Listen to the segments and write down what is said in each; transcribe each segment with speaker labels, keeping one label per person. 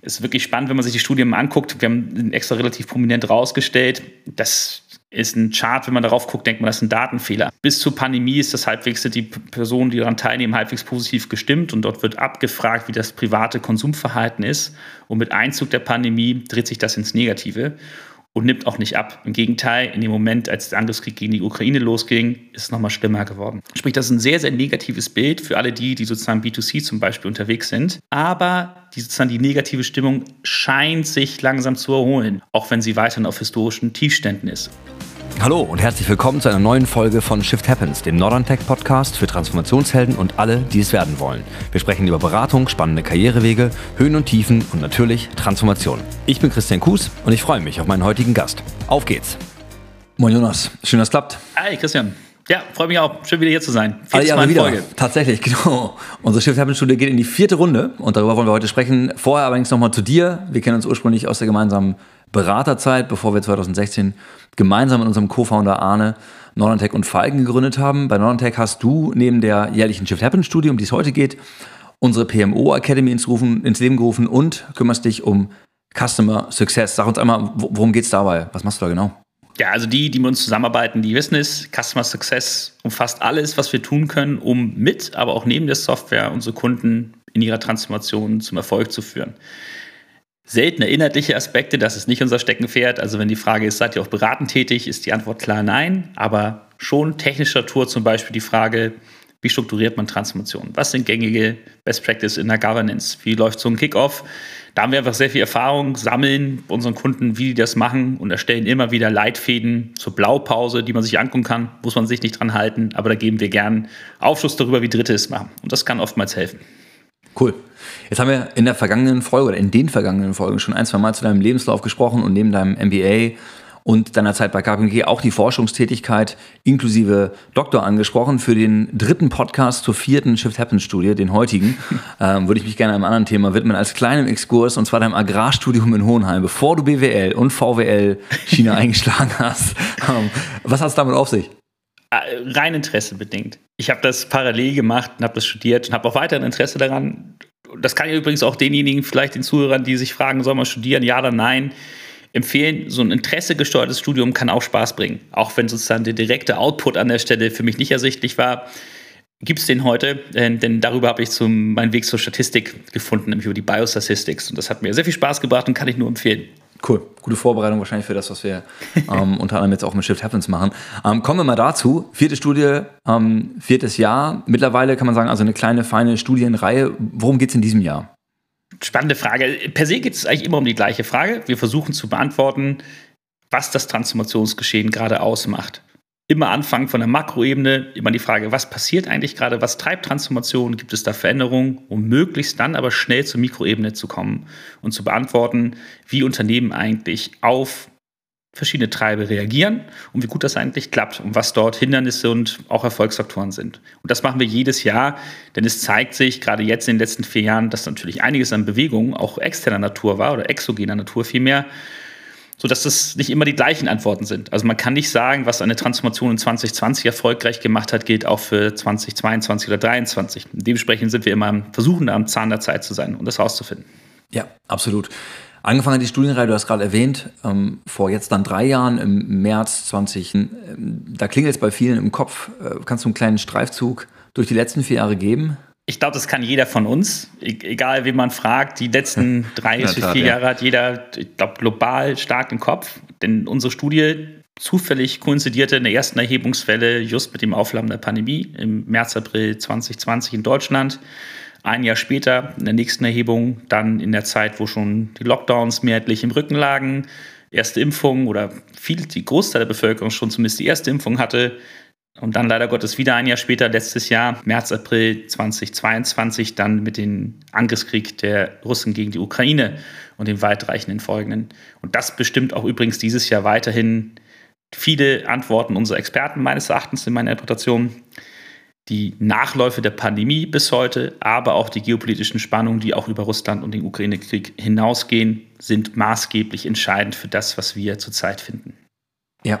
Speaker 1: Ist wirklich spannend, wenn man sich die Studien mal anguckt. Wir haben ihn extra relativ prominent rausgestellt. Das ist ein Chart, wenn man darauf guckt, denkt man, das ist ein Datenfehler. Bis zur Pandemie ist das halbwegs, sind die Personen, die daran teilnehmen, halbwegs positiv gestimmt und dort wird abgefragt, wie das private Konsumverhalten ist. Und mit Einzug der Pandemie dreht sich das ins Negative und nimmt auch nicht ab. Im Gegenteil, in dem Moment, als der Angriffskrieg gegen die Ukraine losging, ist es nochmal schlimmer geworden. Sprich, das ist ein sehr, sehr negatives Bild für alle die, die sozusagen B2C zum Beispiel unterwegs sind. Aber die, sozusagen die negative Stimmung scheint sich langsam zu erholen, auch wenn sie weiterhin auf historischen Tiefständen ist.
Speaker 2: Hallo und herzlich willkommen zu einer neuen Folge von Shift Happens, dem Northern Tech Podcast für Transformationshelden und alle, die es werden wollen. Wir sprechen über Beratung, spannende Karrierewege, Höhen und Tiefen und natürlich Transformation. Ich bin Christian Kues und ich freue mich auf meinen heutigen Gast. Auf geht's. Moin Jonas, schön, dass es klappt.
Speaker 1: Hi Christian. Ja, freue mich auch. Schön wieder hier zu sein.
Speaker 2: Alle Jahre wieder. Folge. Tatsächlich, genau. Unsere Shift Happens Studie geht in die vierte Runde und darüber wollen wir heute sprechen. Vorher allerdings nochmal zu dir. Wir kennen uns ursprünglich aus der gemeinsamen Beraterzeit, bevor wir 2016 gemeinsam mit unserem Co-Founder Arne Northern und Falken gegründet haben. Bei Northern hast du neben der jährlichen Shift Happen Studie, um die es heute geht, unsere PMO Academy ins, Rufen, ins Leben gerufen und kümmerst dich um Customer Success. Sag uns einmal, worum geht es dabei? Was machst du da genau?
Speaker 1: Ja, also die, die mit uns zusammenarbeiten, die wissen es, Customer Success umfasst alles, was wir tun können, um mit, aber auch neben der Software unsere Kunden in ihrer Transformation zum Erfolg zu führen seltene inhaltliche Aspekte, das ist nicht unser Steckenpferd. Also wenn die Frage ist, seid ihr auch beratend tätig, ist die Antwort klar nein. Aber schon technischer Tour zum Beispiel die Frage, wie strukturiert man Transformation? Was sind gängige Best Practice in der Governance? Wie läuft so ein Kickoff? Da haben wir einfach sehr viel Erfahrung, sammeln unseren Kunden, wie die das machen und erstellen immer wieder Leitfäden zur Blaupause, die man sich angucken kann. Muss man sich nicht dran halten, aber da geben wir gern Aufschluss darüber, wie Dritte es machen. Und das kann oftmals helfen.
Speaker 2: Cool. Jetzt haben wir in der vergangenen Folge oder in den vergangenen Folgen schon ein, zwei Mal zu deinem Lebenslauf gesprochen und neben deinem MBA und deiner Zeit bei KPMG auch die Forschungstätigkeit inklusive Doktor angesprochen. Für den dritten Podcast zur vierten Shift Happens Studie, den heutigen, ähm, würde ich mich gerne einem anderen Thema widmen als kleinem Exkurs und zwar deinem Agrarstudium in Hohenheim, bevor du BWL und VWL China eingeschlagen hast. Ähm, was hat es damit auf sich?
Speaker 1: Äh, rein Interesse bedingt. Ich habe das parallel gemacht und habe das studiert und habe auch weiterhin Interesse daran. Das kann ich übrigens auch denjenigen, vielleicht den Zuhörern, die sich fragen, soll man studieren, ja oder nein, empfehlen. So ein interessegesteuertes Studium kann auch Spaß bringen. Auch wenn sozusagen der direkte Output an der Stelle für mich nicht ersichtlich war, gibt es den heute, denn darüber habe ich zum, meinen Weg zur Statistik gefunden, nämlich über die Biostatistics. Und das hat mir sehr viel Spaß gebracht und kann ich nur empfehlen.
Speaker 2: Cool. Gute Vorbereitung wahrscheinlich für das, was wir ähm, unter anderem jetzt auch mit Shift Happens machen. Ähm, kommen wir mal dazu. Vierte Studie, ähm, viertes Jahr. Mittlerweile kann man sagen, also eine kleine, feine Studienreihe. Worum geht es in diesem Jahr?
Speaker 1: Spannende Frage. Per se geht es eigentlich immer um die gleiche Frage. Wir versuchen zu beantworten, was das Transformationsgeschehen gerade ausmacht immer anfangen von der Makroebene, immer die Frage, was passiert eigentlich gerade, was treibt Transformation, gibt es da Veränderungen, um möglichst dann aber schnell zur Mikroebene zu kommen und zu beantworten, wie Unternehmen eigentlich auf verschiedene Treiber reagieren und wie gut das eigentlich klappt und was dort Hindernisse und auch Erfolgsfaktoren sind. Und das machen wir jedes Jahr, denn es zeigt sich gerade jetzt in den letzten vier Jahren, dass natürlich einiges an Bewegungen auch externer Natur war oder exogener Natur vielmehr, sodass das nicht immer die gleichen Antworten sind. Also man kann nicht sagen, was eine Transformation in 2020 erfolgreich gemacht hat, gilt auch für 2022 oder 2023. Dementsprechend sind wir immer am Versuchen, da am Zahn der Zeit zu sein und das rauszufinden.
Speaker 2: Ja, absolut. Angefangen hat die Studienreihe, du hast gerade erwähnt, ähm, vor jetzt dann drei Jahren im März 20. Ähm, da klingelt es bei vielen im Kopf. Äh, kannst du einen kleinen Streifzug durch die letzten vier Jahre geben?
Speaker 1: Ich glaube, das kann jeder von uns, e-, egal wie man fragt. Die letzten drei bis vier Jahre hat jeder, ich glaube, global stark im Kopf. Denn unsere Studie zufällig koinzidierte in der ersten Erhebungswelle just mit dem Aufladen der Pandemie im März, April 2020 in Deutschland. Ein Jahr später in der nächsten Erhebung, dann in der Zeit, wo schon die Lockdowns mehrheitlich im Rücken lagen, erste Impfung oder viel, die Großteil der Bevölkerung schon zumindest die erste Impfung hatte, und dann leider Gottes wieder ein Jahr später, letztes Jahr, März, April 2022, dann mit dem Angriffskrieg der Russen gegen die Ukraine und den weitreichenden Folgen. Und das bestimmt auch übrigens dieses Jahr weiterhin viele Antworten unserer Experten meines Erachtens in meiner Interpretation. Die Nachläufe der Pandemie bis heute, aber auch die geopolitischen Spannungen, die auch über Russland und den Ukraine-Krieg hinausgehen, sind maßgeblich entscheidend für das, was wir zurzeit finden.
Speaker 2: Ja,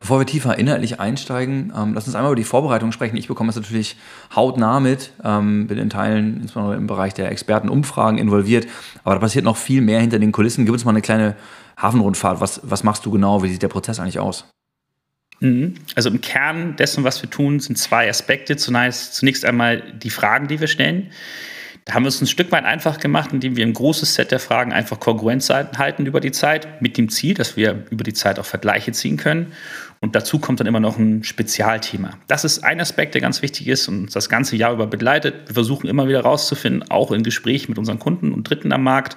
Speaker 2: Bevor wir tiefer inhaltlich einsteigen, ähm, lass uns einmal über die Vorbereitung sprechen. Ich bekomme es natürlich hautnah mit, ähm, bin in Teilen, insbesondere im Bereich der Expertenumfragen involviert, aber da passiert noch viel mehr hinter den Kulissen. Gib uns mal eine kleine Hafenrundfahrt. Was, was machst du genau? Wie sieht der Prozess eigentlich aus?
Speaker 1: Mhm. Also im Kern dessen, was wir tun, sind zwei Aspekte. Zunächst, zunächst einmal die Fragen, die wir stellen. Da haben wir es ein Stück weit einfach gemacht, indem wir ein großes Set der Fragen einfach kongruent halten über die Zeit, mit dem Ziel, dass wir über die Zeit auch Vergleiche ziehen können. Und dazu kommt dann immer noch ein Spezialthema. Das ist ein Aspekt, der ganz wichtig ist und uns das ganze Jahr über begleitet. Wir versuchen immer wieder rauszufinden, auch in Gesprächen mit unseren Kunden und Dritten am Markt,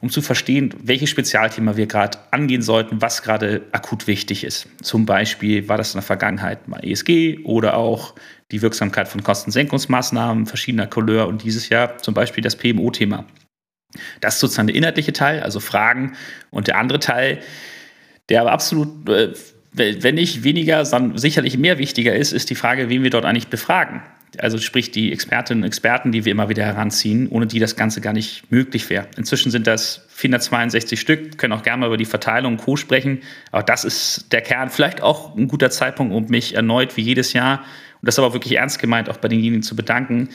Speaker 1: um zu verstehen, welches Spezialthema wir gerade angehen sollten, was gerade akut wichtig ist. Zum Beispiel war das in der Vergangenheit mal ESG oder auch die Wirksamkeit von Kostensenkungsmaßnahmen verschiedener Couleur und dieses Jahr zum Beispiel das PMO-Thema. Das ist sozusagen der inhaltliche Teil, also Fragen. Und der andere Teil, der aber absolut, äh, wenn nicht weniger, sondern sicherlich mehr wichtiger ist, ist die Frage, wen wir dort eigentlich befragen also sprich die Expertinnen und Experten, die wir immer wieder heranziehen, ohne die das Ganze gar nicht möglich wäre. Inzwischen sind das 462 Stück, können auch gerne mal über die Verteilung und Co. sprechen, aber das ist der Kern. Vielleicht auch ein guter Zeitpunkt, um mich erneut wie jedes Jahr, und das aber wirklich ernst gemeint, auch bei denjenigen zu bedanken,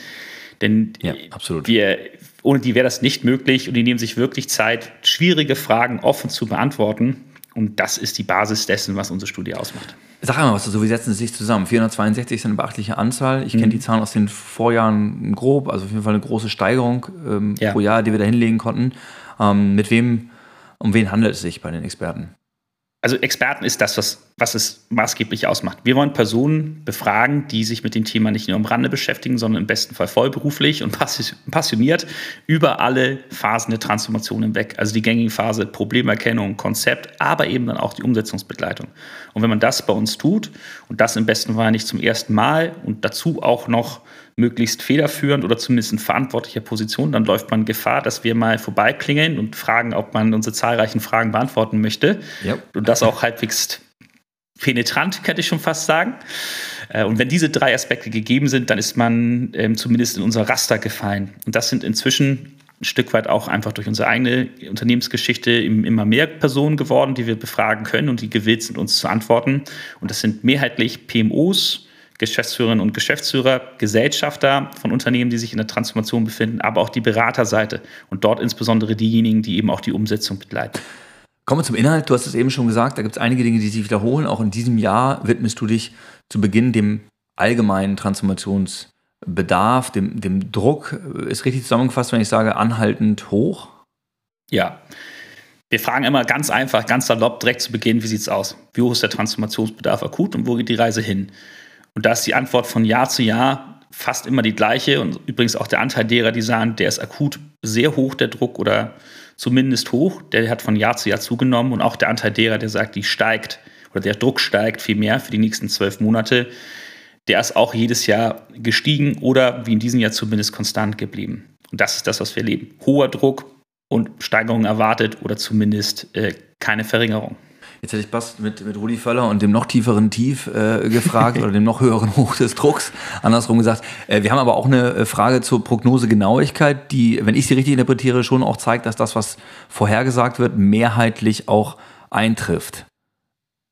Speaker 1: denn ja, wir, ohne die wäre das nicht möglich und die nehmen sich wirklich Zeit, schwierige Fragen offen zu beantworten. Und das ist die Basis dessen, was unsere Studie ausmacht.
Speaker 2: Sag mal was, so wie setzen sie sich zusammen? 462 ist eine beachtliche Anzahl. Ich mhm. kenne die Zahlen aus den Vorjahren grob, also auf jeden Fall eine große Steigerung ähm, ja. pro Jahr, die wir da hinlegen konnten. Ähm, mit wem, um wen handelt es sich bei den Experten?
Speaker 1: also Experten ist das, was, was es maßgeblich ausmacht. Wir wollen Personen befragen, die sich mit dem Thema nicht nur am Rande beschäftigen, sondern im besten Fall vollberuflich und passioniert über alle Phasen der Transformation hinweg. Also die gängige Phase Problemerkennung, Konzept, aber eben dann auch die Umsetzungsbegleitung. Und wenn man das bei uns tut und das im besten Fall nicht zum ersten Mal und dazu auch noch möglichst federführend oder zumindest in verantwortlicher Position, dann läuft man Gefahr, dass wir mal vorbeiklingeln und fragen, ob man unsere zahlreichen Fragen beantworten möchte. Ja. Und das auch halbwegs penetrant, könnte ich schon fast sagen. Äh, und wenn diese drei Aspekte gegeben sind, dann ist man ähm, zumindest in unser Raster gefallen. Und das sind inzwischen ein Stück weit auch einfach durch unsere eigene Unternehmensgeschichte immer mehr Personen geworden, die wir befragen können und die gewillt sind, uns zu antworten. Und das sind mehrheitlich PMOs, Geschäftsführerinnen und Geschäftsführer, Gesellschafter von Unternehmen, die sich in der Transformation befinden, aber auch die Beraterseite und dort insbesondere diejenigen, die eben auch die Umsetzung begleiten.
Speaker 2: Kommen wir zum Inhalt. Du hast es eben schon gesagt, da gibt es einige Dinge, die sich wiederholen. Auch in diesem Jahr widmest du dich zu Beginn dem allgemeinen Transformationsbedarf, dem, dem Druck. Ist richtig zusammengefasst, wenn ich sage, anhaltend hoch?
Speaker 1: Ja. Wir fragen immer ganz einfach, ganz salopp direkt zu Beginn, wie sieht es aus? Wie hoch ist der Transformationsbedarf akut und wo geht die Reise hin? Und da ist die Antwort von Jahr zu Jahr fast immer die gleiche. Und übrigens auch der Anteil derer, die sagen, der ist akut sehr hoch, der Druck oder zumindest hoch, der hat von Jahr zu Jahr zugenommen. Und auch der Anteil derer, der sagt, die steigt oder der Druck steigt viel mehr für die nächsten zwölf Monate, der ist auch jedes Jahr gestiegen oder wie in diesem Jahr zumindest konstant geblieben. Und das ist das, was wir erleben. Hoher Druck und Steigerung erwartet oder zumindest äh, keine Verringerung.
Speaker 2: Jetzt hätte ich fast mit, mit Rudi Völler und dem noch tieferen Tief äh, gefragt oder dem noch höheren Hoch des Drucks. Andersrum gesagt. Äh, wir haben aber auch eine äh, Frage zur Prognosegenauigkeit, die, wenn ich sie richtig interpretiere, schon auch zeigt, dass das, was vorhergesagt wird, mehrheitlich auch eintrifft.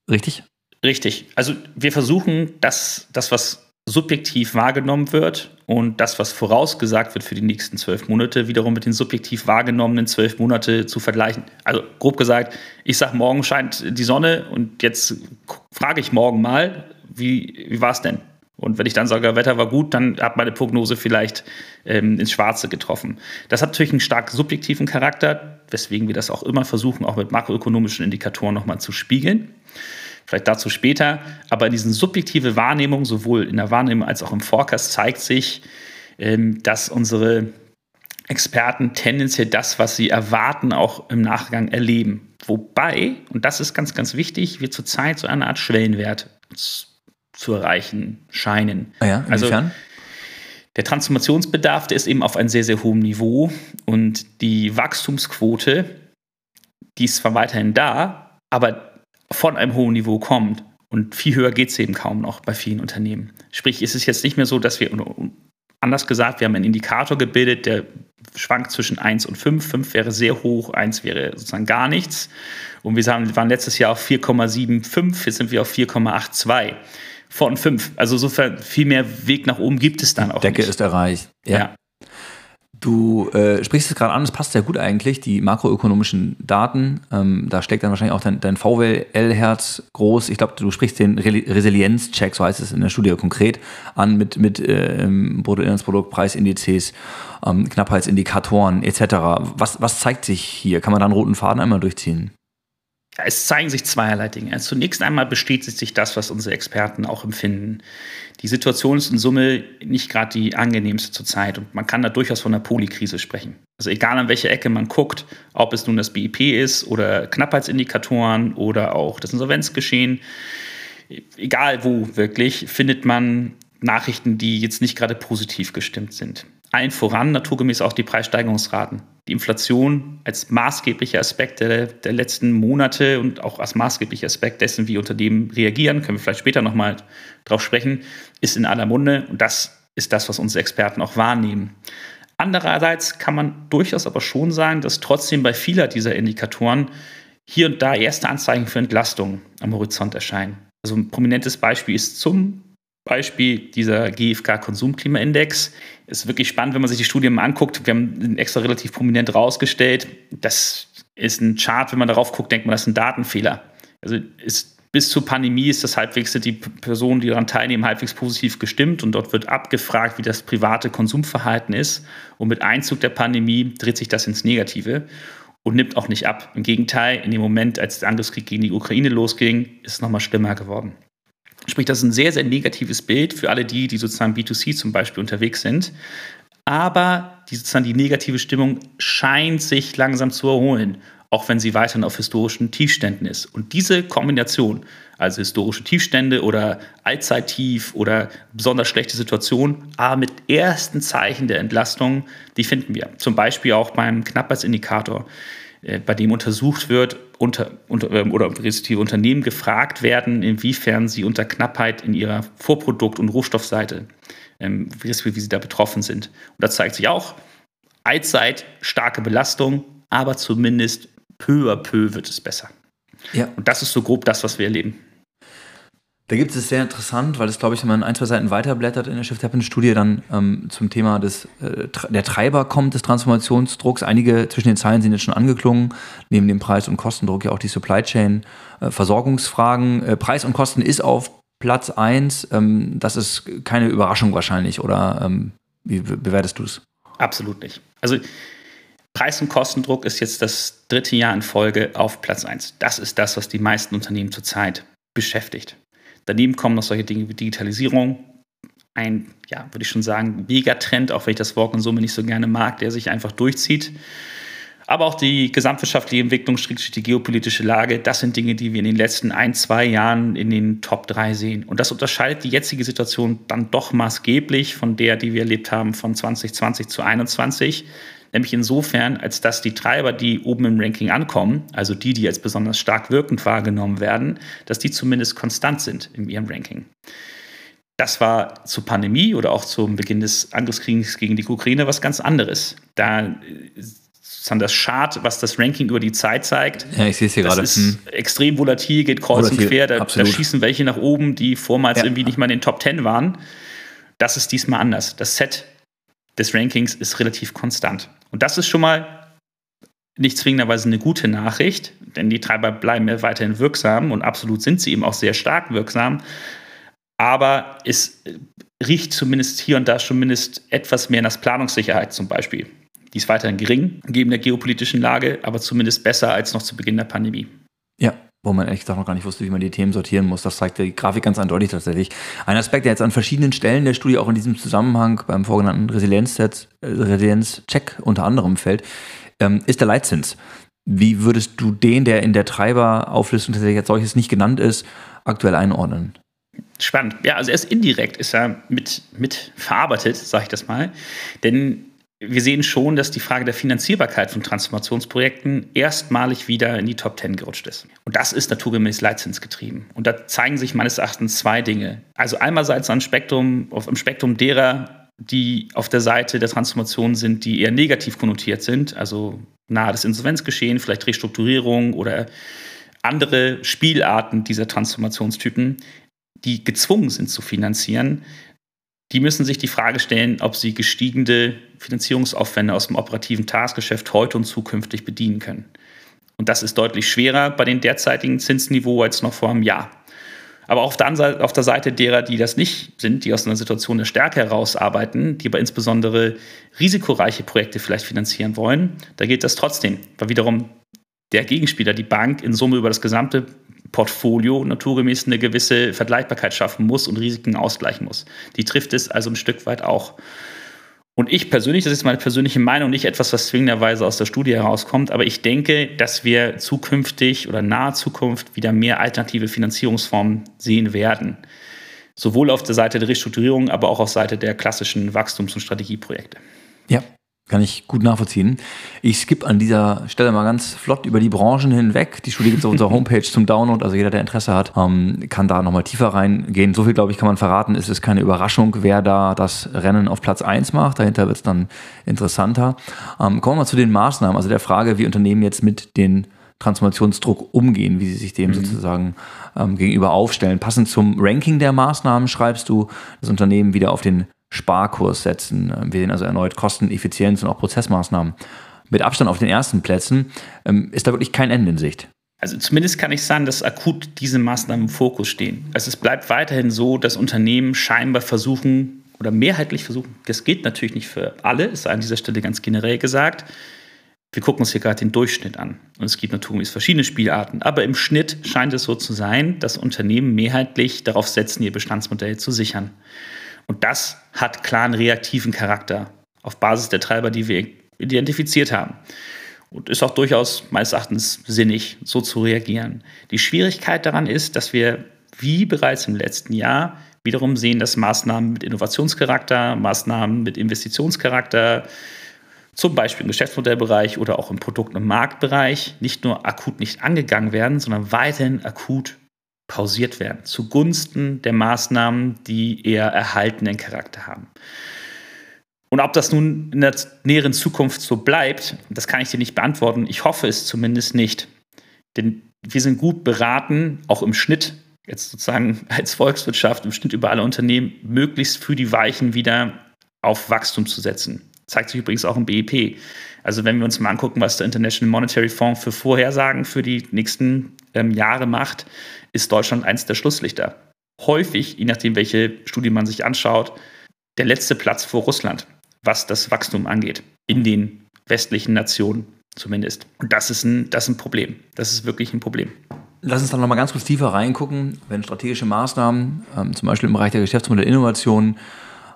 Speaker 2: Richtig?
Speaker 1: Richtig. Also wir versuchen, dass das, was subjektiv wahrgenommen wird und das, was vorausgesagt wird für die nächsten zwölf Monate, wiederum mit den subjektiv wahrgenommenen zwölf Monate zu vergleichen. Also grob gesagt, ich sage, morgen scheint die Sonne und jetzt frage ich morgen mal, wie, wie war es denn? Und wenn ich dann sage, Wetter war gut, dann hat meine Prognose vielleicht ähm, ins Schwarze getroffen. Das hat natürlich einen stark subjektiven Charakter, weswegen wir das auch immer versuchen, auch mit makroökonomischen Indikatoren nochmal zu spiegeln. Vielleicht dazu später. Aber in diesen subjektive Wahrnehmung, sowohl in der Wahrnehmung als auch im Forecast, zeigt sich, ähm, dass unsere Experten tendenziell das, was sie erwarten, auch im Nachgang erleben. Wobei, und das ist ganz, ganz wichtig, wir zurzeit so eine Art Schwellenwert zu erreichen scheinen.
Speaker 2: Ah ja, also
Speaker 1: der Transformationsbedarf, der ist eben auf einem sehr, sehr hohen Niveau und die Wachstumsquote, die ist zwar weiterhin da, aber von einem hohen Niveau kommt. Und viel höher geht es eben kaum noch bei vielen Unternehmen. Sprich, ist es jetzt nicht mehr so, dass wir, anders gesagt, wir haben einen Indikator gebildet, der schwankt zwischen 1 und 5. 5 wäre sehr hoch, 1 wäre sozusagen gar nichts. Und wir waren letztes Jahr auf 4,75, jetzt sind wir auf 4,82 von 5. Also insofern viel mehr Weg nach oben gibt es dann auch
Speaker 2: Decke nicht. ist erreicht.
Speaker 1: Ja. ja.
Speaker 2: Du äh, sprichst es gerade an, das passt sehr gut eigentlich, die makroökonomischen Daten. Ähm, da steckt dann wahrscheinlich auch dein, dein VWL-Herz groß. Ich glaube, du sprichst den Re Resilienz-Check, so heißt es in der Studie konkret, an mit, mit äh, Bruttoinlandsprodukt, Preisindizes, ähm, Knappheitsindikatoren etc. Was, was zeigt sich hier? Kann man da einen roten Faden einmal durchziehen?
Speaker 1: Es zeigen sich zweierlei Dinge. Zunächst einmal bestätigt sich das, was unsere Experten auch empfinden. Die Situation ist in Summe nicht gerade die angenehmste zurzeit und man kann da durchaus von einer Polykrise sprechen. Also egal an welche Ecke man guckt, ob es nun das BIP ist oder Knappheitsindikatoren oder auch das Insolvenzgeschehen, egal wo wirklich, findet man Nachrichten, die jetzt nicht gerade positiv gestimmt sind. Allen voran naturgemäß auch die Preissteigerungsraten die Inflation als maßgeblicher Aspekt der, der letzten Monate und auch als maßgeblicher Aspekt dessen, wie Unternehmen reagieren, können wir vielleicht später nochmal drauf sprechen, ist in aller Munde und das ist das, was unsere Experten auch wahrnehmen. Andererseits kann man durchaus aber schon sagen, dass trotzdem bei vieler dieser Indikatoren hier und da erste Anzeichen für Entlastung am Horizont erscheinen. Also ein prominentes Beispiel ist zum Beispiel dieser GfK-Konsumklimaindex. Ist wirklich spannend, wenn man sich die Studien mal anguckt. Wir haben ihn extra relativ prominent rausgestellt. Das ist ein Chart, wenn man darauf guckt, denkt man, das ist ein Datenfehler. Also ist bis zur Pandemie ist das halbwegs, sind die Personen, die daran teilnehmen, halbwegs positiv gestimmt und dort wird abgefragt, wie das private Konsumverhalten ist. Und mit Einzug der Pandemie dreht sich das ins Negative und nimmt auch nicht ab. Im Gegenteil, in dem Moment, als der Angriffskrieg gegen die Ukraine losging, ist es nochmal schlimmer geworden. Sprich, das ist ein sehr, sehr negatives Bild für alle die, die sozusagen B2C zum Beispiel unterwegs sind. Aber die, sozusagen die negative Stimmung scheint sich langsam zu erholen, auch wenn sie weiterhin auf historischen Tiefständen ist. Und diese Kombination, also historische Tiefstände oder Allzeittief oder besonders schlechte Situation, aber mit ersten Zeichen der Entlastung, die finden wir. Zum Beispiel auch beim Knappheitsindikator. Äh, bei dem untersucht wird unter, unter, ähm, oder respektive Unternehmen gefragt werden, inwiefern sie unter Knappheit in ihrer Vorprodukt- und Rohstoffseite, ähm, wie, wie sie da betroffen sind. Und da zeigt sich auch, allzeit starke Belastung, aber zumindest peu à peu wird es besser. Ja. Und das ist so grob das, was wir erleben.
Speaker 2: Da gibt es sehr interessant, weil es, glaube ich, wenn man ein, zwei Seiten weiterblättert in der Shift Happens Studie, dann ähm, zum Thema des, äh, der Treiber kommt des Transformationsdrucks. Einige zwischen den Zeilen sind jetzt schon angeklungen, neben dem Preis- und Kostendruck ja auch die Supply Chain, äh, Versorgungsfragen. Äh, Preis und Kosten ist auf Platz 1. Ähm, das ist keine Überraschung wahrscheinlich, oder ähm, wie bewertest du es?
Speaker 1: Absolut nicht. Also Preis- und Kostendruck ist jetzt das dritte Jahr in Folge auf Platz 1. Das ist das, was die meisten Unternehmen zurzeit beschäftigt. Daneben kommen noch solche Dinge wie Digitalisierung. Ein, ja, würde ich schon sagen, Megatrend, auch wenn ich das Wort in Summe nicht so gerne mag, der sich einfach durchzieht. Aber auch die gesamtwirtschaftliche Entwicklung, die geopolitische Lage, das sind Dinge, die wir in den letzten ein, zwei Jahren in den Top 3 sehen. Und das unterscheidet die jetzige Situation dann doch maßgeblich von der, die wir erlebt haben von 2020 zu 2021 nämlich insofern, als dass die Treiber, die oben im Ranking ankommen, also die, die als besonders stark wirkend wahrgenommen werden, dass die zumindest konstant sind in ihrem Ranking. Das war zur Pandemie oder auch zum Beginn des Angriffskriegs gegen die Ukraine was ganz anderes. Da sozusagen das Chart, was das Ranking über die Zeit zeigt.
Speaker 2: Ja, ich sehe es hier gerade.
Speaker 1: ist hm. extrem volatil, geht kreuz volatil, und quer. Da, da, schießen welche nach oben, die vormals ja. irgendwie nicht mal in den Top 10 waren. Das ist diesmal anders. Das Set des Rankings ist relativ konstant. Und das ist schon mal nicht zwingenderweise eine gute Nachricht, denn die Treiber bleiben ja weiterhin wirksam und absolut sind sie eben auch sehr stark wirksam. Aber es riecht zumindest hier und da zumindest etwas mehr nach Planungssicherheit zum Beispiel. Die ist weiterhin gering, gegeben der geopolitischen Lage, aber zumindest besser als noch zu Beginn der Pandemie.
Speaker 2: Ja, wo man ehrlich gesagt noch gar nicht wusste, wie man die Themen sortieren muss. Das zeigt die Grafik ganz eindeutig tatsächlich. Ein Aspekt, der jetzt an verschiedenen Stellen der Studie auch in diesem Zusammenhang beim vorgenannten Resilienz-Check Resilienz unter anderem fällt, ähm, ist der Leitzins. Wie würdest du den, der in der Treiberauflistung tatsächlich als solches nicht genannt ist, aktuell einordnen?
Speaker 1: Spannend. Ja, also erst indirekt ist er mit, mit verarbeitet, sage ich das mal. Denn wir sehen schon, dass die Frage der Finanzierbarkeit von Transformationsprojekten erstmalig wieder in die Top Ten gerutscht ist. Und das ist naturgemäß leitzinsgetrieben. Und da zeigen sich meines Erachtens zwei Dinge. Also einerseits ein Spektrum, auf dem Spektrum derer, die auf der Seite der Transformation sind, die eher negativ konnotiert sind, also nahe des Insolvenzgeschehen, vielleicht Restrukturierung oder andere Spielarten dieser Transformationstypen, die gezwungen sind zu finanzieren, die müssen sich die Frage stellen, ob sie gestiegene Finanzierungsaufwände aus dem operativen Tagesgeschäft heute und zukünftig bedienen können. Und das ist deutlich schwerer bei dem derzeitigen Zinsniveau als noch vor einem Jahr. Aber auf der, auf der Seite derer, die das nicht sind, die aus einer Situation der Stärke herausarbeiten, die aber insbesondere risikoreiche Projekte vielleicht finanzieren wollen, da gilt das trotzdem, weil wiederum der Gegenspieler, die Bank, in Summe über das gesamte Portfolio naturgemäß eine gewisse Vergleichbarkeit schaffen muss und Risiken ausgleichen muss. Die trifft es also ein Stück weit auch. Und ich persönlich, das ist meine persönliche Meinung, nicht etwas, was zwingenderweise aus der Studie herauskommt, aber ich denke, dass wir zukünftig oder nahe Zukunft wieder mehr alternative Finanzierungsformen sehen werden. Sowohl auf der Seite der Restrukturierung, aber auch auf Seite der klassischen Wachstums- und Strategieprojekte.
Speaker 2: Ja, kann ich gut nachvollziehen. Ich skippe an dieser Stelle mal ganz flott über die Branchen hinweg. Die Studie gibt es auf unserer Homepage zum Download. Also jeder, der Interesse hat, ähm, kann da nochmal tiefer reingehen. So viel, glaube ich, kann man verraten. Es ist keine Überraschung, wer da das Rennen auf Platz 1 macht. Dahinter wird es dann interessanter. Ähm, kommen wir mal zu den Maßnahmen. Also der Frage, wie Unternehmen jetzt mit den Transformationsdruck umgehen, wie sie sich dem mhm. sozusagen ähm, gegenüber aufstellen. Passend zum Ranking der Maßnahmen schreibst du, das Unternehmen wieder auf den Sparkurs setzen. Wir sehen also erneut Kosten, Effizienz und auch Prozessmaßnahmen. Mit Abstand auf den ersten Plätzen ähm, ist da wirklich kein Ende in Sicht.
Speaker 1: Also zumindest kann ich sagen, dass akut diese Maßnahmen im Fokus stehen. Also es bleibt weiterhin so, dass Unternehmen scheinbar versuchen oder mehrheitlich versuchen, das geht natürlich nicht für alle, ist an dieser Stelle ganz generell gesagt. Wir gucken uns hier gerade den Durchschnitt an. Und es gibt natürlich verschiedene Spielarten. Aber im Schnitt scheint es so zu sein, dass Unternehmen mehrheitlich darauf setzen, ihr Bestandsmodell zu sichern. Und das hat klaren reaktiven Charakter auf Basis der Treiber, die wir identifiziert haben. Und ist auch durchaus meines Erachtens sinnig, so zu reagieren. Die Schwierigkeit daran ist, dass wir, wie bereits im letzten Jahr, wiederum sehen, dass Maßnahmen mit Innovationscharakter, Maßnahmen mit Investitionscharakter, zum Beispiel im Geschäftsmodellbereich oder auch im Produkt- und Marktbereich, nicht nur akut nicht angegangen werden, sondern weiterhin akut pausiert werden, zugunsten der Maßnahmen, die eher erhaltenen Charakter haben. Und ob das nun in der näheren Zukunft so bleibt, das kann ich dir nicht beantworten. Ich hoffe es zumindest nicht. Denn wir sind gut beraten, auch im Schnitt, jetzt sozusagen als Volkswirtschaft, im Schnitt über alle Unternehmen, möglichst für die Weichen wieder auf Wachstum zu setzen. Zeigt sich übrigens auch im BIP. Also wenn wir uns mal angucken, was der International Monetary Fund für Vorhersagen für die nächsten ähm, Jahre macht, ist Deutschland eins der Schlusslichter. Häufig, je nachdem, welche Studie man sich anschaut, der letzte Platz vor Russland, was das Wachstum angeht, in den westlichen Nationen zumindest. Und das ist ein, das ist ein Problem. Das ist wirklich ein Problem.
Speaker 2: Lass uns dann nochmal ganz kurz tiefer reingucken, wenn strategische Maßnahmen, ähm, zum Beispiel im Bereich der Geschäftsmodellinnovation,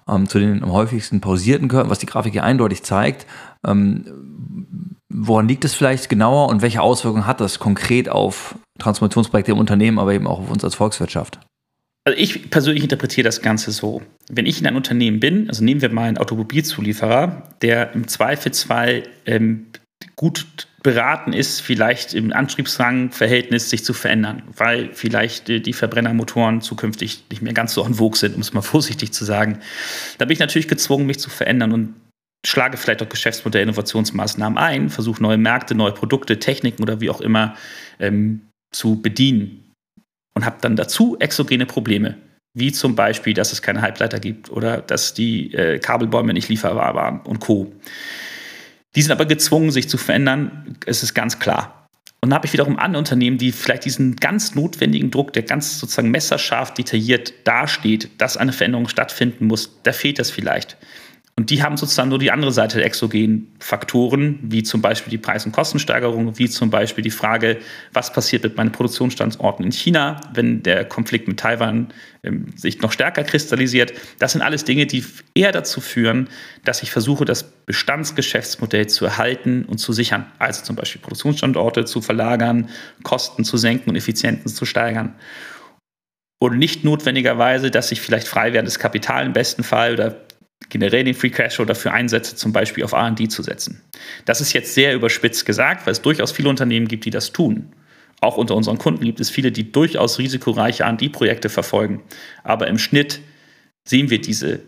Speaker 2: ähm, zu den am häufigsten pausierten gehören, was die Grafik hier eindeutig zeigt. Ähm, woran liegt es vielleicht genauer und welche Auswirkungen hat das konkret auf Transformationsprojekte im Unternehmen, aber eben auch auf uns als Volkswirtschaft?
Speaker 1: Also ich persönlich interpretiere das Ganze so. Wenn ich in ein Unternehmen bin, also nehmen wir mal einen Automobilzulieferer, der im Zweifelsfall ähm, gut beraten ist, vielleicht im Antriebsrangverhältnis sich zu verändern, weil vielleicht die Verbrennermotoren zukünftig nicht mehr ganz so en vogue sind, um es mal vorsichtig zu sagen. Da bin ich natürlich gezwungen, mich zu verändern und schlage vielleicht auch Geschäftsmodell, Innovationsmaßnahmen ein, versuche neue Märkte, neue Produkte, Techniken oder wie auch immer ähm, zu bedienen und habe dann dazu exogene Probleme, wie zum Beispiel, dass es keine Halbleiter gibt oder dass die äh, Kabelbäume nicht lieferbar waren und Co. Die sind aber gezwungen, sich zu verändern, es ist ganz klar. Und dann habe ich wiederum andere Unternehmen, die vielleicht diesen ganz notwendigen Druck, der ganz sozusagen messerscharf detailliert dasteht, dass eine Veränderung stattfinden muss, da fehlt das vielleicht. Und die haben sozusagen nur die andere Seite der exogenen Faktoren, wie zum Beispiel die Preis- und Kostensteigerung, wie zum Beispiel die Frage, was passiert mit meinen Produktionsstandorten in China, wenn der Konflikt mit Taiwan ähm, sich noch stärker kristallisiert. Das sind alles Dinge, die eher dazu führen, dass ich versuche, das Bestandsgeschäftsmodell zu erhalten und zu sichern. Also zum Beispiel Produktionsstandorte zu verlagern, Kosten zu senken und Effizienzen zu steigern und nicht notwendigerweise, dass ich vielleicht frei werdendes Kapital im besten Fall oder generell den Free Cash Flow dafür einsetze, zum Beispiel auf RD zu setzen. Das ist jetzt sehr überspitzt gesagt, weil es durchaus viele Unternehmen gibt, die das tun. Auch unter unseren Kunden gibt es viele, die durchaus risikoreiche RD-Projekte verfolgen. Aber im Schnitt sehen wir diese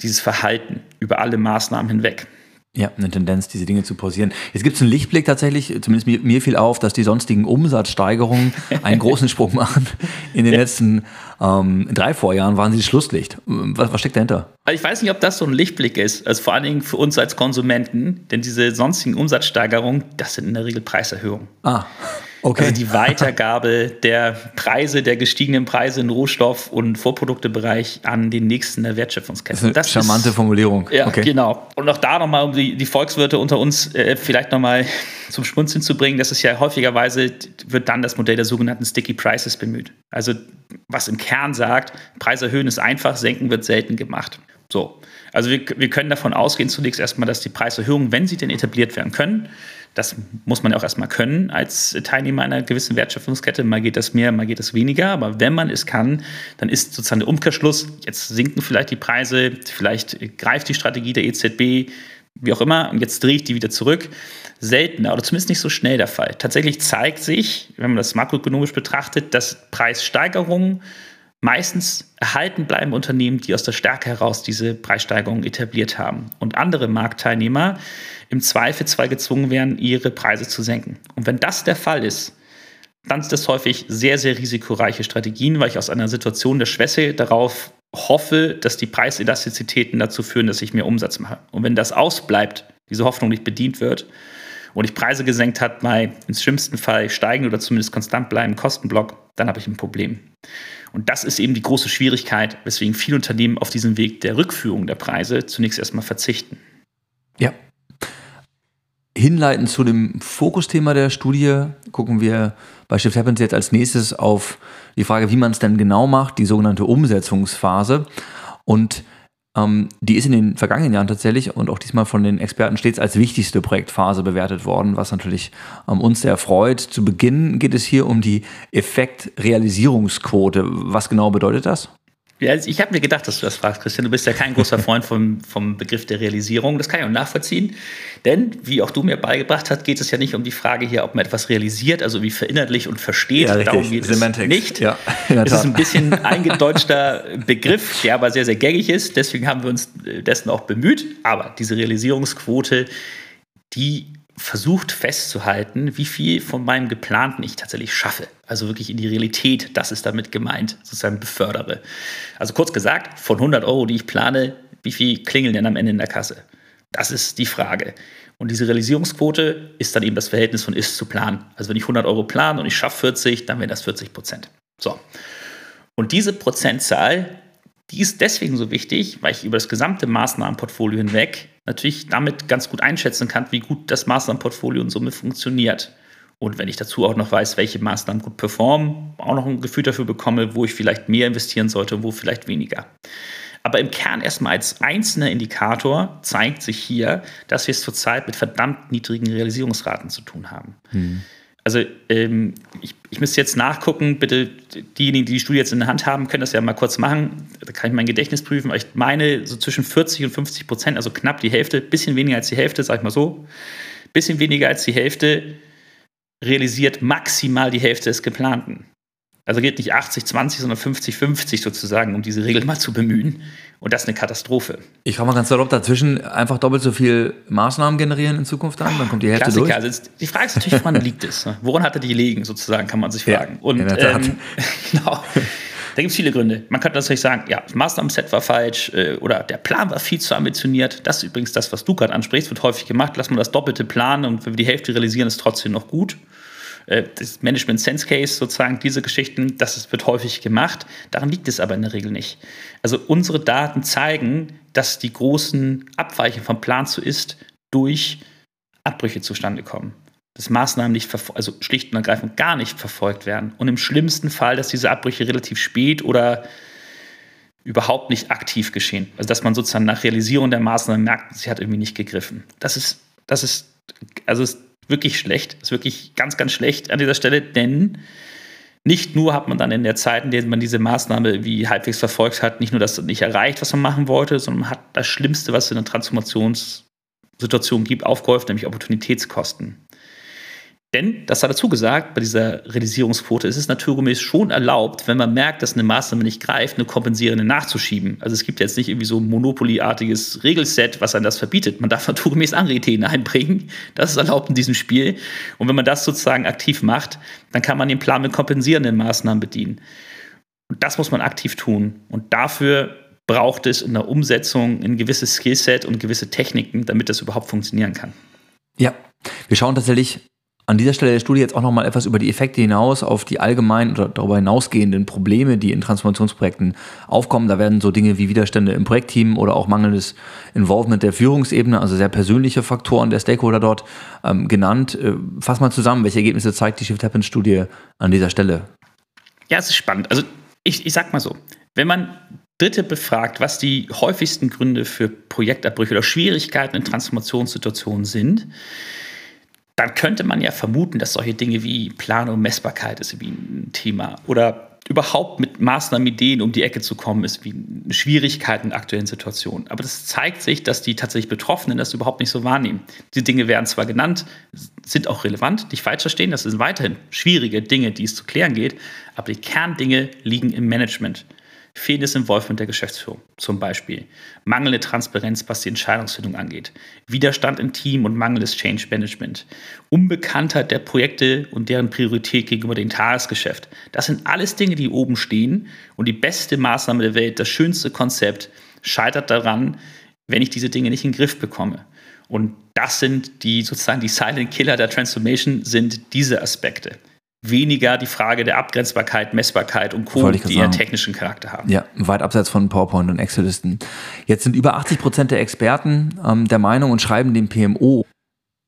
Speaker 1: dieses Verhalten über alle Maßnahmen hinweg.
Speaker 2: Ja, eine Tendenz, diese Dinge zu pausieren. Jetzt gibt es einen Lichtblick tatsächlich, zumindest mir, mir, fiel auf, dass die sonstigen Umsatzsteigerungen einen großen Sprung machen. In den ja. letzten ähm, drei Vorjahren waren sie das Schlusslicht. Was, was steckt dahinter?
Speaker 1: Also ich weiß nicht, ob das so ein Lichtblick ist, also vor allen Dingen für uns als Konsumenten, denn diese sonstigen Umsatzsteigerungen, das sind in der Regel Preiserhöhungen.
Speaker 2: Ah.
Speaker 1: Okay. Also die Weitergabe der Preise, der gestiegenen Preise im Rohstoff- und Vorproduktebereich an den nächsten der Wertschöpfungskette.
Speaker 2: Das ist eine charmante ist, Formulierung.
Speaker 1: Ja, okay. genau. Und auch da nochmal, um die, die Volkswirte unter uns äh, vielleicht nochmal zum Schmunzeln zu bringen, das ist ja häufigerweise, wird dann das Modell der sogenannten Sticky Prices bemüht. Also was im Kern sagt, Preis erhöhen ist einfach, senken wird selten gemacht. So. Also wir, wir können davon ausgehen zunächst erstmal, dass die Preiserhöhungen, wenn sie denn etabliert werden können, das muss man ja auch erstmal können als Teilnehmer einer gewissen Wertschöpfungskette. Mal geht das mehr, mal geht das weniger. Aber wenn man es kann, dann ist sozusagen der Umkehrschluss, jetzt sinken vielleicht die Preise, vielleicht greift die Strategie der EZB, wie auch immer, und jetzt drehe ich die wieder zurück. Seltener oder zumindest nicht so schnell der Fall. Tatsächlich zeigt sich, wenn man das makroökonomisch betrachtet, dass Preissteigerungen meistens erhalten bleiben Unternehmen, die aus der Stärke heraus diese Preissteigerungen etabliert haben. Und andere Marktteilnehmer im Zweifelsfall gezwungen werden, ihre Preise zu senken. Und wenn das der Fall ist, dann sind das häufig sehr, sehr risikoreiche Strategien, weil ich aus einer Situation der Schwäche darauf hoffe, dass die Preiselastizitäten dazu führen, dass ich mehr Umsatz mache. Und wenn das ausbleibt, diese Hoffnung nicht bedient wird und ich Preise gesenkt habe, bei ins schlimmsten Fall steigen oder zumindest konstant bleiben Kostenblock, dann habe ich ein Problem. Und das ist eben die große Schwierigkeit, weswegen viele Unternehmen auf diesen Weg der Rückführung der Preise zunächst erstmal verzichten.
Speaker 2: Ja. Hinleitend zu dem Fokusthema der Studie gucken wir bei Shift Happens jetzt als nächstes auf die Frage, wie man es denn genau macht, die sogenannte Umsetzungsphase. Und die ist in den vergangenen Jahren tatsächlich und auch diesmal von den Experten stets als wichtigste Projektphase bewertet worden, was natürlich ähm, uns sehr freut. Zu Beginn geht es hier um die Effektrealisierungsquote. Was genau bedeutet das?
Speaker 1: Ja, ich habe mir gedacht, dass du das fragst, Christian. Du bist ja kein großer Freund vom, vom Begriff der Realisierung. Das kann ich auch nachvollziehen. Denn, wie auch du mir beigebracht hast, geht es ja nicht um die Frage hier, ob man etwas realisiert, also wie verinnerlich und versteht.
Speaker 2: Ja,
Speaker 1: Darum geht
Speaker 2: Semantics.
Speaker 1: es nicht. Ja, das ist ein bisschen eingedeutschter Begriff, der aber sehr, sehr gängig ist. Deswegen haben wir uns dessen auch bemüht. Aber diese Realisierungsquote, die versucht festzuhalten, wie viel von meinem Geplanten ich tatsächlich schaffe. Also wirklich in die Realität, das ist damit gemeint, sozusagen befördere. Also kurz gesagt, von 100 Euro, die ich plane, wie viel klingeln denn am Ende in der Kasse? Das ist die Frage. Und diese Realisierungsquote ist dann eben das Verhältnis von ist zu Plan. Also wenn ich 100 Euro plane und ich schaffe 40, dann wären das 40 Prozent. So. Und diese Prozentzahl, die ist deswegen so wichtig, weil ich über das gesamte Maßnahmenportfolio hinweg natürlich damit ganz gut einschätzen kann, wie gut das Maßnahmenportfolio in Summe funktioniert. Und wenn ich dazu auch noch weiß, welche Maßnahmen gut performen, auch noch ein Gefühl dafür bekomme, wo ich vielleicht mehr investieren sollte und wo vielleicht weniger. Aber im Kern erstmal als einzelner Indikator zeigt sich hier, dass wir es zurzeit mit verdammt niedrigen Realisierungsraten zu tun haben. Hm. Also ähm, ich, ich müsste jetzt nachgucken, bitte diejenigen, die die Studie jetzt in der Hand haben, können das ja mal kurz machen. Da kann ich mein Gedächtnis prüfen. Aber ich meine so zwischen 40 und 50 Prozent, also knapp die Hälfte, bisschen weniger als die Hälfte, sag ich mal so, bisschen weniger als die Hälfte realisiert maximal die Hälfte des Geplanten. Also geht nicht 80, 20, sondern 50, 50 sozusagen, um diese Regel mal zu bemühen. Und das ist eine Katastrophe.
Speaker 2: Ich frage mal ganz salopp dazwischen einfach doppelt so viel Maßnahmen generieren in Zukunft an, dann kommt die Hälfte Klassiker. durch.
Speaker 1: Also die Frage ist natürlich, woran liegt es? Ne? Woran hatte die liegen, sozusagen, kann man sich fragen. Ja, Und ähm, genau. Da gibt es viele Gründe. Man könnte natürlich sagen, ja, das Maßnahmenset war falsch äh, oder der Plan war viel zu ambitioniert. Das ist übrigens das, was du gerade ansprichst, wird häufig gemacht. Lass mal das Doppelte planen und wenn wir die Hälfte realisieren, ist trotzdem noch gut. Äh, das Management Sense Case, sozusagen diese Geschichten, das wird häufig gemacht. Daran liegt es aber in der Regel nicht. Also unsere Daten zeigen, dass die großen Abweichungen vom Plan zu ist durch Abbrüche zustande kommen. Dass Maßnahmen nicht, also schlicht und ergreifend gar nicht verfolgt werden. Und im schlimmsten Fall, dass diese Abbrüche relativ spät oder überhaupt nicht aktiv geschehen. Also dass man sozusagen nach Realisierung der Maßnahmen merkt, sie hat irgendwie nicht gegriffen. Das ist, das ist, also ist wirklich schlecht. Ist wirklich ganz, ganz schlecht an dieser Stelle, denn nicht nur hat man dann in der Zeit, in der man diese Maßnahme wie halbwegs verfolgt hat, nicht nur das nicht erreicht, was man machen wollte, sondern man hat das Schlimmste, was es in einer Transformationssituation gibt, aufgehäuft, nämlich Opportunitätskosten. Denn, das hat dazu gesagt, bei dieser Realisierungsquote ist es naturgemäß schon erlaubt, wenn man merkt, dass eine Maßnahme nicht greift, eine kompensierende nachzuschieben. Also es gibt jetzt nicht irgendwie so ein Monopoly-artiges Regelset, was einem das verbietet. Man darf naturgemäß andere Ideen einbringen. Das ist erlaubt in diesem Spiel. Und wenn man das sozusagen aktiv macht, dann kann man den Plan mit kompensierenden Maßnahmen bedienen. Und das muss man aktiv tun. Und dafür braucht es in der Umsetzung ein gewisses Skillset und gewisse Techniken, damit das überhaupt funktionieren kann.
Speaker 2: Ja, wir schauen tatsächlich an dieser Stelle der Studie jetzt auch nochmal etwas über die Effekte hinaus auf die allgemeinen oder darüber hinausgehenden Probleme, die in Transformationsprojekten aufkommen. Da werden so Dinge wie Widerstände im Projektteam oder auch mangelndes Involvement der Führungsebene, also sehr persönliche Faktoren der Stakeholder dort ähm, genannt. Äh, fass mal zusammen, welche Ergebnisse zeigt die Shift Happens Studie an dieser Stelle?
Speaker 1: Ja, es ist spannend. Also ich, ich sag mal so, wenn man Dritte befragt, was die häufigsten Gründe für Projektabbrüche oder Schwierigkeiten in Transformationssituationen sind, dann könnte man ja vermuten, dass solche Dinge wie Planung, Messbarkeit ist wie ein Thema oder überhaupt mit Maßnahmen, Ideen um die Ecke zu kommen, ist wie Schwierigkeiten in aktuellen Situationen. Aber das zeigt sich, dass die tatsächlich Betroffenen das überhaupt nicht so wahrnehmen. Diese Dinge werden zwar genannt, sind auch relevant, nicht falsch verstehen, das sind weiterhin schwierige Dinge, die es zu klären geht, aber die Kerndinge liegen im Management. Fehlendes Involvement der Geschäftsführung zum Beispiel, mangelnde Transparenz, was die Entscheidungsfindung angeht, Widerstand im Team und mangelndes Change Management, Unbekanntheit der Projekte und deren Priorität gegenüber dem Tagesgeschäft. Das sind alles Dinge, die oben stehen. Und die beste Maßnahme der Welt, das schönste Konzept scheitert daran, wenn ich diese Dinge nicht in den Griff bekomme. Und das sind die sozusagen die Silent Killer der Transformation, sind diese Aspekte weniger die Frage der Abgrenzbarkeit, Messbarkeit und Co., die eher technischen Charakter haben.
Speaker 2: Ja, weit abseits von PowerPoint und Excel-Listen. Jetzt sind über 80 Prozent der Experten ähm, der Meinung und schreiben dem PMO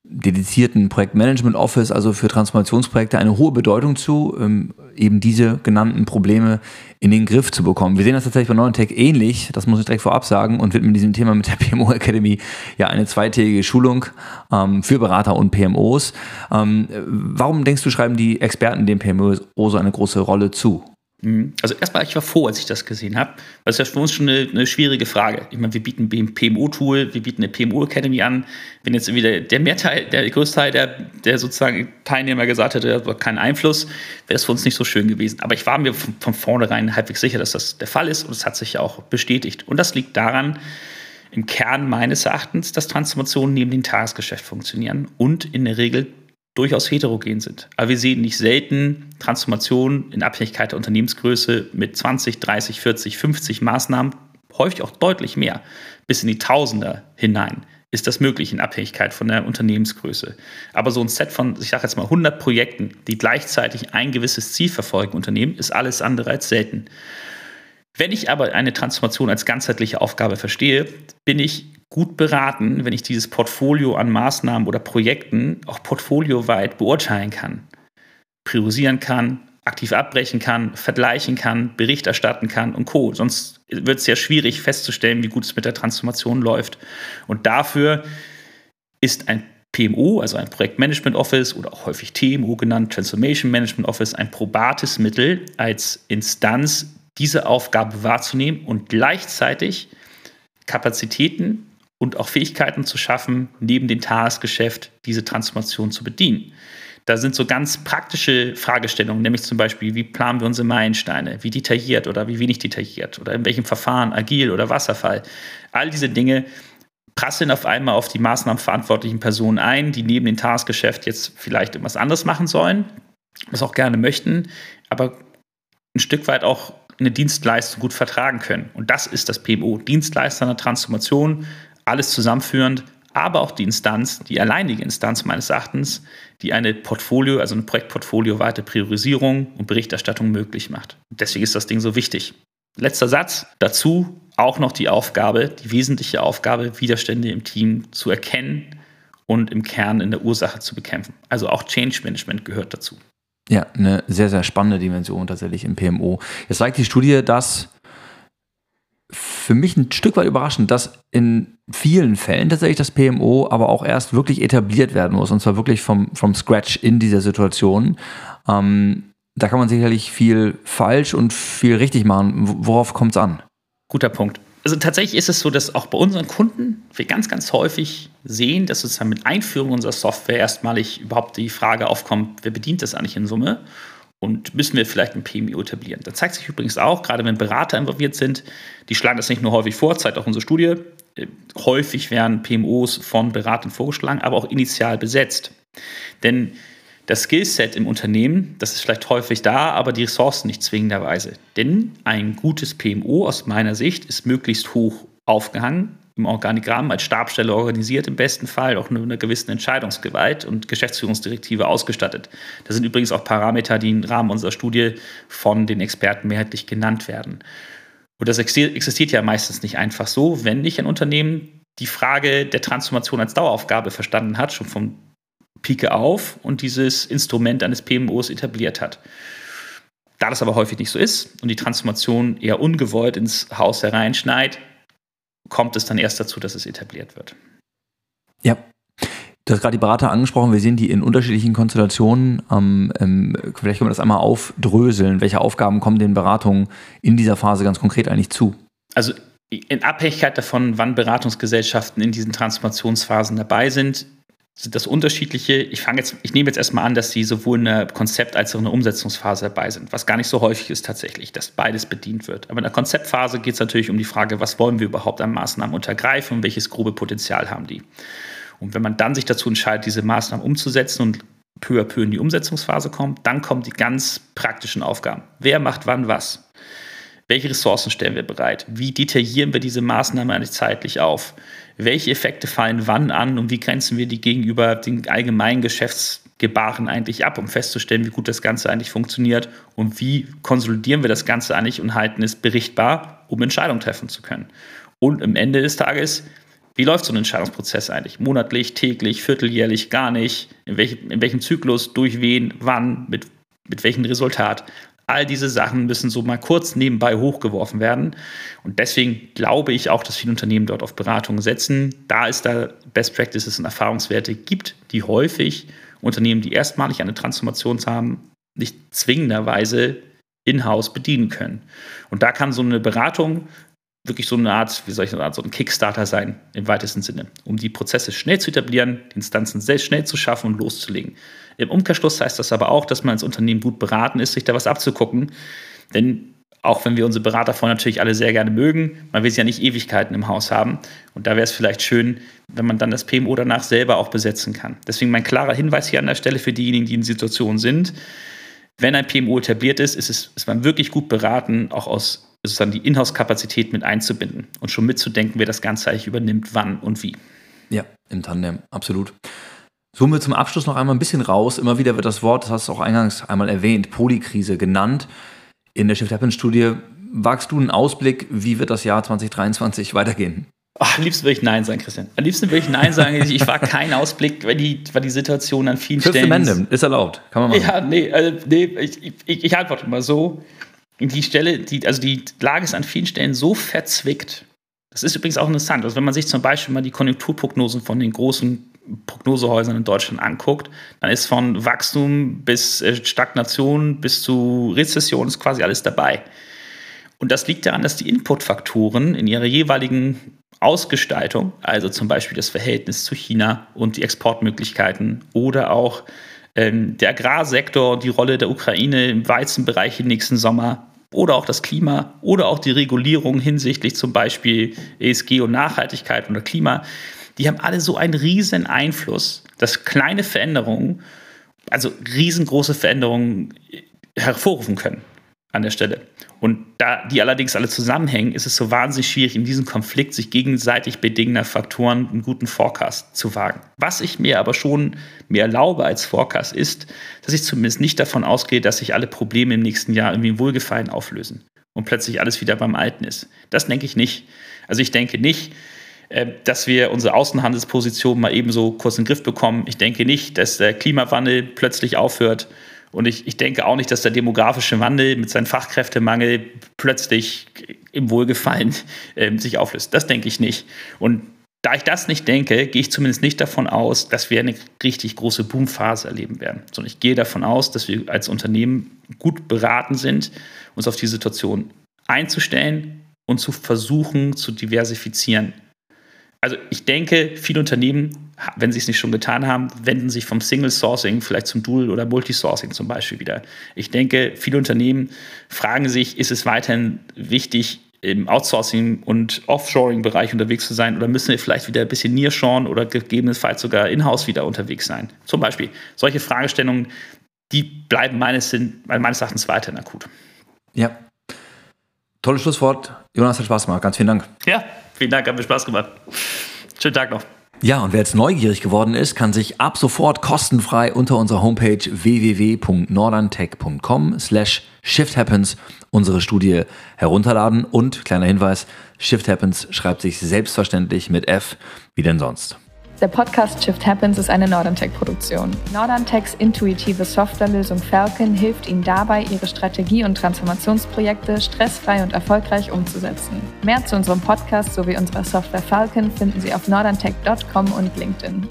Speaker 2: dedizierten Projektmanagement Office, also für Transformationsprojekte, eine hohe Bedeutung zu, ähm, eben diese genannten Probleme in den Griff zu bekommen. Wir sehen das tatsächlich bei Neuentech ähnlich, das muss ich direkt vorab sagen, und widmen diesem Thema mit der PMO Academy ja eine zweitägige Schulung ähm, für Berater und PMOs. Ähm, warum denkst du, schreiben die Experten dem PMO so eine große Rolle zu?
Speaker 1: Mhm. Also erstmal, ich war froh, als ich das gesehen habe. Das ist ja für uns schon eine, eine schwierige Frage. Ich meine, wir bieten ein PMO-Tool, wir bieten eine PMO-Academy an. Wenn jetzt wieder der Mehrteil, der größte Teil der, der sozusagen Teilnehmer gesagt hätte, er hat keinen Einfluss, wäre es für uns nicht so schön gewesen. Aber ich war mir von, von vornherein halbwegs sicher, dass das der Fall ist und es hat sich ja auch bestätigt. Und das liegt daran, im Kern meines Erachtens, dass Transformationen neben dem Tagesgeschäft funktionieren und in der Regel durchaus heterogen sind. Aber wir sehen nicht selten Transformationen in Abhängigkeit der Unternehmensgröße mit 20, 30, 40, 50 Maßnahmen, häufig auch deutlich mehr, bis in die Tausender hinein ist das möglich in Abhängigkeit von der Unternehmensgröße. Aber so ein Set von, ich sage jetzt mal 100 Projekten, die gleichzeitig ein gewisses Ziel verfolgen, Unternehmen, ist alles andere als selten. Wenn ich aber eine Transformation als ganzheitliche Aufgabe verstehe, bin ich gut beraten, wenn ich dieses Portfolio an Maßnahmen oder Projekten auch portfolioweit beurteilen kann, priorisieren kann, aktiv abbrechen kann, vergleichen kann, Bericht erstatten kann und Co. Sonst wird es ja schwierig festzustellen, wie gut es mit der Transformation läuft. Und dafür ist ein PMO, also ein Projektmanagement Office oder auch häufig TMO genannt, Transformation Management Office, ein probates Mittel als Instanz, diese Aufgabe wahrzunehmen und gleichzeitig Kapazitäten und auch Fähigkeiten zu schaffen, neben dem Tagesgeschäft diese Transformation zu bedienen. Da sind so ganz praktische Fragestellungen, nämlich zum Beispiel, wie planen wir unsere Meilensteine, wie detailliert oder wie wenig detailliert oder in welchem Verfahren, agil oder Wasserfall. All diese Dinge prasseln auf einmal auf die maßnahmenverantwortlichen Personen ein, die neben dem Tagesgeschäft jetzt vielleicht etwas anderes machen sollen, das auch gerne möchten, aber ein Stück weit auch eine Dienstleistung gut vertragen können. Und das ist das PMO, Dienstleister einer Transformation, alles zusammenführend, aber auch die Instanz, die alleinige Instanz meines Erachtens, die eine Portfolio, also eine Projektportfolio weite Priorisierung und Berichterstattung möglich macht. deswegen ist das Ding so wichtig. Letzter Satz. Dazu auch noch die Aufgabe, die wesentliche Aufgabe, Widerstände im Team zu erkennen und im Kern in der Ursache zu bekämpfen. Also auch Change Management gehört dazu.
Speaker 2: Ja, eine sehr, sehr spannende Dimension tatsächlich im PMO. Jetzt zeigt die Studie, dass für mich ein Stück weit überraschend, dass in vielen Fällen tatsächlich das PMO aber auch erst wirklich etabliert werden muss und zwar wirklich vom, vom Scratch in dieser Situation. Ähm, da kann man sicherlich viel falsch und viel richtig machen. Worauf kommt es an?
Speaker 1: Guter Punkt. also tatsächlich ist es so, dass auch bei unseren Kunden wir ganz, ganz häufig sehen, dass sozusagen mit Einführung unserer Software erstmalig überhaupt die Frage aufkommt, wer bedient das eigentlich in Summe? Und müssen wir vielleicht ein PMO etablieren? Da zeigt sich übrigens auch, gerade wenn Berater involviert sind, die schlagen das nicht nur häufig vor, zeigt auch unsere Studie, äh, häufig werden PMOs von Beratern vorgeschlagen, aber auch initial besetzt. Denn das Skillset im Unternehmen, das ist vielleicht häufig da, aber die Ressourcen nicht zwingenderweise. Denn ein gutes PMO aus meiner Sicht ist möglichst hoch aufgehangen im Organigramm als Stabstelle organisiert, im besten Fall auch mit einer gewissen Entscheidungsgewalt und Geschäftsführungsdirektive ausgestattet. Das sind übrigens auch Parameter, die im Rahmen unserer Studie von den Experten mehrheitlich genannt werden. Und das existiert ja meistens nicht einfach so, wenn nicht ein Unternehmen die Frage der Transformation als Daueraufgabe verstanden hat, schon vom Pike auf und dieses Instrument eines PMOs etabliert hat. Da das aber häufig nicht so ist und die Transformation eher ungewollt ins Haus hereinschneit, kommt es dann erst dazu, dass es etabliert wird.
Speaker 2: Ja. Du hast gerade die Berater angesprochen, wir sehen die in unterschiedlichen Konstellationen. Ähm, ähm, vielleicht können wir das einmal aufdröseln. Welche Aufgaben kommen den Beratungen in dieser Phase ganz konkret eigentlich zu?
Speaker 1: Also in Abhängigkeit davon, wann Beratungsgesellschaften in diesen Transformationsphasen dabei sind, sind das unterschiedliche. Ich fange jetzt, ich nehme jetzt erstmal an, dass sie sowohl in der Konzept- als auch in der Umsetzungsphase dabei sind, was gar nicht so häufig ist tatsächlich, dass beides bedient wird. Aber in der Konzeptphase geht es natürlich um die Frage, was wollen wir überhaupt an Maßnahmen untergreifen und welches grobe Potenzial haben die. Und wenn man dann sich dazu entscheidet, diese Maßnahmen umzusetzen und peu à peu in die Umsetzungsphase kommt, dann kommen die ganz praktischen Aufgaben. Wer macht wann was? Welche Ressourcen stellen wir bereit? Wie detaillieren wir diese Maßnahme eigentlich zeitlich auf? Welche Effekte fallen wann an und wie grenzen wir die gegenüber den allgemeinen Geschäftsgebaren eigentlich ab, um festzustellen, wie gut das Ganze eigentlich funktioniert und wie konsolidieren wir das Ganze eigentlich und halten es berichtbar, um Entscheidungen treffen zu können. Und am Ende des Tages, wie läuft so ein Entscheidungsprozess eigentlich? Monatlich, täglich, vierteljährlich, gar nicht? In, welch, in welchem Zyklus, durch wen, wann, mit, mit welchem Resultat? All diese Sachen müssen so mal kurz nebenbei hochgeworfen werden. Und deswegen glaube ich auch, dass viele Unternehmen dort auf Beratung setzen, da es da Best Practices und Erfahrungswerte gibt, die häufig Unternehmen, die erstmalig eine Transformation haben, nicht zwingenderweise in-house bedienen können. Und da kann so eine Beratung wirklich so eine Art, wie soll ich sagen, so ein Kickstarter sein im weitesten Sinne, um die Prozesse schnell zu etablieren, die Instanzen sehr schnell zu schaffen und loszulegen. Im Umkehrschluss heißt das aber auch, dass man als Unternehmen gut beraten ist, sich da was abzugucken. Denn auch wenn wir unsere Berater vorher natürlich alle sehr gerne mögen, man will sie ja nicht Ewigkeiten im Haus haben. Und da wäre es vielleicht schön, wenn man dann das PMO danach selber auch besetzen kann. Deswegen mein klarer Hinweis hier an der Stelle für diejenigen, die in Situationen sind. Wenn ein PMO etabliert ist, ist, es, ist man wirklich gut beraten, auch aus sozusagen die Inhouse-Kapazität mit einzubinden und schon mitzudenken, wer das Ganze eigentlich übernimmt, wann und wie.
Speaker 2: Ja, im Tandem, absolut. Zoomen wir zum Abschluss noch einmal ein bisschen raus. Immer wieder wird das Wort, das hast du auch eingangs einmal erwähnt, Polykrise genannt. In der Shift Happen Studie wagst du einen Ausblick, wie wird das Jahr 2023 weitergehen?
Speaker 1: Ach, am liebsten würde ich Nein sagen, Christian. Am liebsten würde ich Nein sagen. Ich war kein Ausblick, weil die, weil die Situation an vielen Fifth Stellen.
Speaker 2: Amendment ist erlaubt,
Speaker 1: kann man machen. Ja, nee, also, nee ich, ich, ich antworte mal so. Die Stelle, die, also die Lage ist an vielen Stellen so verzwickt. Das ist übrigens auch interessant. Also wenn man sich zum Beispiel mal die Konjunkturprognosen von den großen Prognosehäusern in Deutschland anguckt, dann ist von Wachstum bis äh, Stagnation bis zu Rezession ist quasi alles dabei. Und das liegt daran, dass die Inputfaktoren in ihrer jeweiligen Ausgestaltung, also zum Beispiel das Verhältnis zu China und die Exportmöglichkeiten oder auch ähm, der Agrarsektor und die Rolle der Ukraine im Weizenbereich im nächsten Sommer oder auch das Klima oder auch die Regulierung hinsichtlich zum Beispiel ESG und Nachhaltigkeit oder Klima, die haben alle so einen riesen Einfluss, dass kleine Veränderungen, also riesengroße Veränderungen hervorrufen können an der Stelle. Und da die allerdings alle zusammenhängen, ist es so wahnsinnig schwierig, in diesem Konflikt sich gegenseitig bedingender Faktoren einen guten Forecast zu wagen. Was ich mir aber schon mir erlaube als Forecast ist, dass ich zumindest nicht davon ausgehe, dass sich alle Probleme im nächsten Jahr irgendwie im Wohlgefallen auflösen und plötzlich alles wieder beim Alten ist. Das denke ich nicht. Also ich denke nicht, äh, dass wir unsere Außenhandelsposition mal ebenso kurz in den Griff bekommen. Ich denke nicht, dass der Klimawandel plötzlich aufhört. Und ich, ich denke auch nicht, dass der demografische Wandel mit seinem Fachkräftemangel plötzlich im Wohlgefallen äh, sich auflöst. Das denke ich nicht. Und da ich das nicht denke, gehe ich zumindest nicht davon aus, dass wir eine richtig große Boomphase erleben werden, sondern ich gehe davon aus, dass wir als Unternehmen gut beraten sind, uns auf die Situation einzustellen, und zu versuchen zu diversifizieren. Also ich denke, viele Unternehmen, wenn sie es nicht schon getan haben, wenden sich vom Single Sourcing vielleicht zum Dual- oder Multisourcing zum Beispiel wieder. Ich denke, viele Unternehmen fragen sich, ist es weiterhin wichtig, im Outsourcing- und Offshoring-Bereich unterwegs zu sein oder müssen wir vielleicht wieder ein bisschen nearshoren oder gegebenenfalls sogar in-house wieder unterwegs sein? Zum Beispiel. Solche Fragestellungen, die bleiben meines, meines Erachtens weiterhin akut.
Speaker 2: Ja. Tolles Schlusswort. Jonas hat Spaß gemacht. Ganz vielen Dank.
Speaker 1: Ja, vielen Dank. Hat mir Spaß gemacht. Schönen Tag noch.
Speaker 2: Ja, und wer jetzt neugierig geworden ist, kann sich ab sofort kostenfrei unter unserer Homepage www.nordantech.com slash shifthappens unsere Studie herunterladen. Und kleiner Hinweis, Shift Happens schreibt sich selbstverständlich mit F, wie denn sonst.
Speaker 3: Der Podcast Shift Happens ist eine Norderntech-Produktion. Norderntechs intuitive Softwarelösung Falcon hilft Ihnen dabei, Ihre Strategie- und Transformationsprojekte stressfrei und erfolgreich umzusetzen. Mehr zu unserem Podcast sowie unserer Software Falcon finden Sie auf norderntech.com und LinkedIn.